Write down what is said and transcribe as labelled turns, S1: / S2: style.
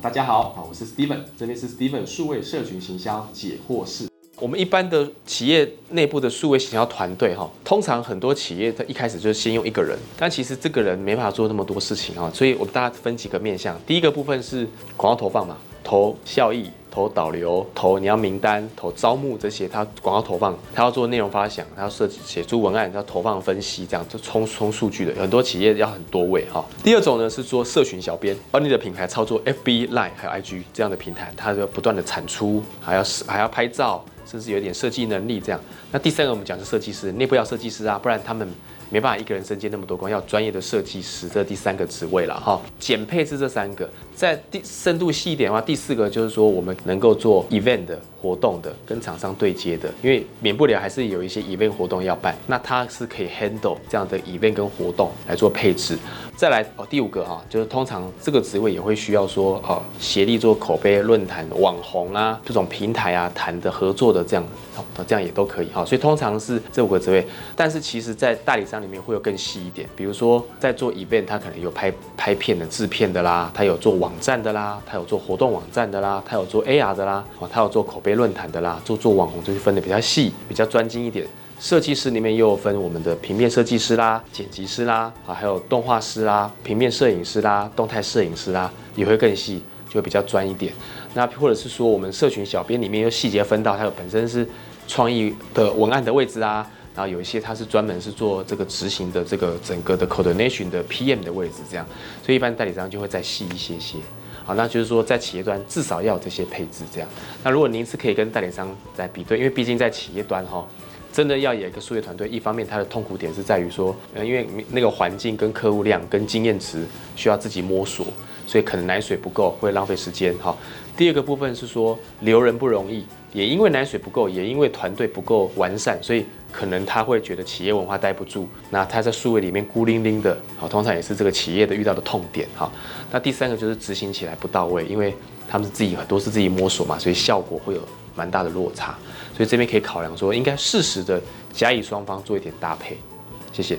S1: 大家好，啊，我是 Steven，这边是 Steven 数位社群行销解惑室。
S2: 我们一般的企业内部的数位行销团队，哈，通常很多企业它一开始就是先用一个人，但其实这个人没办法做那么多事情啊，所以我们大家分几个面向。第一个部分是广告投放嘛，投效益。投导流，投你要名单，投招募这些，他广告投放，他要做内容发想，他要设计写出文案，要投放分析，这样就冲冲数据的，很多企业要很多位哈。第二种呢是做社群小编，而你的品牌操作 FB、Line 还有 IG 这样的平台，它就不断的产出，还要还要拍照，甚至有点设计能力这样。那第三个我们讲是设计师，内部要设计师啊，不然他们。没办法一个人身兼那么多工，要专业的设计师，这第三个职位了哈。减配是这三个，在第深度细一点的话，第四个就是说我们能够做 event 活动的，跟厂商对接的，因为免不了还是有一些 event 活动要办，那它是可以 handle 这样的 event 跟活动来做配置。再来哦，第五个哈，就是通常这个职位也会需要说哦，协力做口碑论坛、网红啊这种平台啊谈的合作的这样，哦这样也都可以哈。所以通常是这五个职位，但是其实在代理商里面会有更细一点，比如说在做 event，他可能有拍拍片的制片的啦，他有做网站的啦，他有做活动网站的啦，他有做 AR 的啦，哦，他有做口碑论坛的啦，做做网红就是分的比较细，比较专精一点。设计师里面又有分我们的平面设计师啦、剪辑师啦，啊，还有动画师啦、平面摄影师啦、动态摄影师啦，也会更细，就比较专一点。那或者是说，我们社群小编里面又细节分到，它有本身是创意的文案的位置啊，然后有一些它是专门是做这个执行的这个整个的 coordination 的 PM 的位置，这样，所以一般代理商就会再细一些些。好，那就是说在企业端至少要有这些配置，这样。那如果您是可以跟代理商来比对，因为毕竟在企业端哈。真的要有一个数学团队，一方面它的痛苦点是在于说，呃，因为那个环境跟客户量跟经验值需要自己摸索，所以可能奶水不够，会浪费时间哈。第二个部分是说留人不容易，也因为奶水不够，也因为团队不够完善，所以可能他会觉得企业文化待不住，那他在数位里面孤零零的，好，通常也是这个企业的遇到的痛点哈。那第三个就是执行起来不到位，因为他们是自己很多是自己摸索嘛，所以效果会有。蛮大的落差，所以这边可以考量说，应该适时的甲乙双方做一点搭配。谢谢。